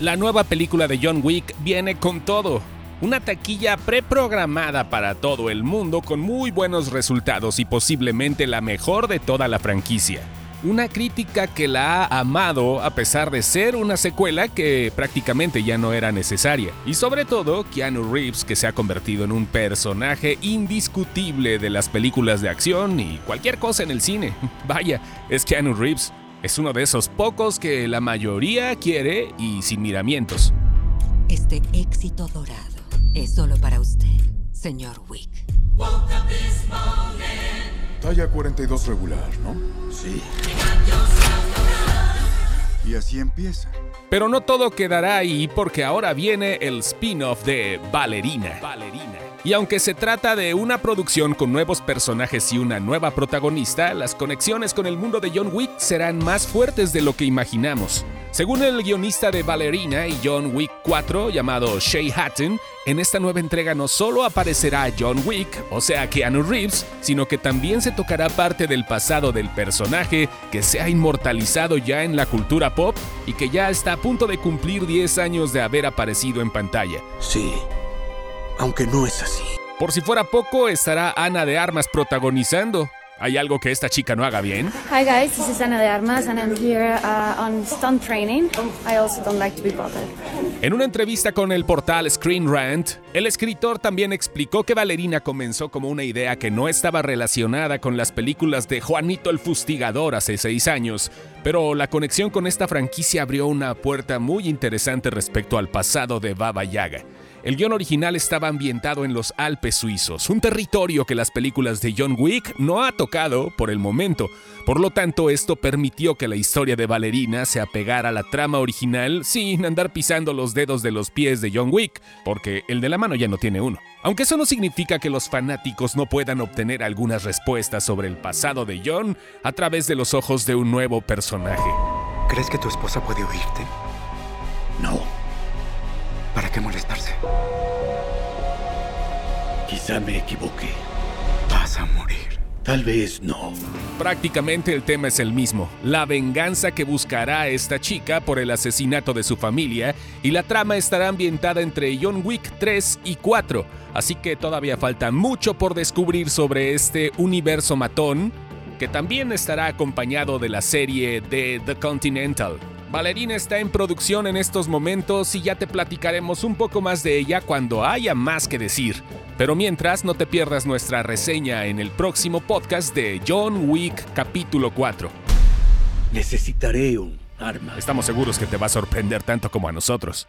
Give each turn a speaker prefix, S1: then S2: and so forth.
S1: La nueva película de John Wick viene con todo. Una taquilla preprogramada para todo el mundo con muy buenos resultados y posiblemente la mejor de toda la franquicia. Una crítica que la ha amado a pesar de ser una secuela que prácticamente ya no era necesaria. Y sobre todo, Keanu Reeves que se ha convertido en un personaje indiscutible de las películas de acción y cualquier cosa en el cine. Vaya, es Keanu Reeves. Es uno de esos pocos que la mayoría quiere y sin miramientos.
S2: Este éxito dorado es solo para usted, señor Wick.
S3: Talla 42 regular, ¿no?
S4: Sí. Y así empieza.
S1: Pero no todo quedará ahí porque ahora viene el spin-off de Ballerina. Y aunque se trata de una producción con nuevos personajes y una nueva protagonista, las conexiones con el mundo de John Wick serán más fuertes de lo que imaginamos. Según el guionista de Ballerina y John Wick 4, llamado Shay Hatton, en esta nueva entrega no solo aparecerá John Wick, o sea Keanu Reeves, sino que también se tocará parte del pasado del personaje que se ha inmortalizado ya en la cultura pop y que ya está a punto de cumplir 10 años de haber aparecido en pantalla.
S4: Sí. Aunque no es así.
S1: Por si fuera poco, estará Ana de Armas protagonizando. ¿Hay algo que esta chica no haga bien?
S5: Hi guys, this is Ana de Armas and I'm here uh, on stunt training. I also don't like to be bothered.
S1: En una entrevista con el portal Screen Rant, el escritor también explicó que Valerina comenzó como una idea que no estaba relacionada con las películas de Juanito el Fustigador hace seis años, pero la conexión con esta franquicia abrió una puerta muy interesante respecto al pasado de Baba Yaga. El guion original estaba ambientado en los Alpes suizos, un territorio que las películas de John Wick no ha tocado por el momento. Por lo tanto, esto permitió que la historia de Valerina se apegara a la trama original sin andar pisando los dedos de los pies de John Wick, porque el de la mano ya no tiene uno. Aunque eso no significa que los fanáticos no puedan obtener algunas respuestas sobre el pasado de John a través de los ojos de un nuevo personaje.
S4: ¿Crees que tu esposa puede oírte?
S6: No,
S4: ¿Para qué molestarse?
S6: quizá me equivoqué.
S4: Vas a morir.
S6: Tal vez no.
S1: Prácticamente el tema es el mismo, la venganza que buscará esta chica por el asesinato de su familia y la trama estará ambientada entre John Wick 3 y 4, así que todavía falta mucho por descubrir sobre este universo matón, que también estará acompañado de la serie de The Continental. Valerina está en producción en estos momentos y ya te platicaremos un poco más de ella cuando haya más que decir. Pero mientras, no te pierdas nuestra reseña en el próximo podcast de John Wick capítulo 4.
S6: Necesitaré un arma.
S1: Estamos seguros que te va a sorprender tanto como a nosotros.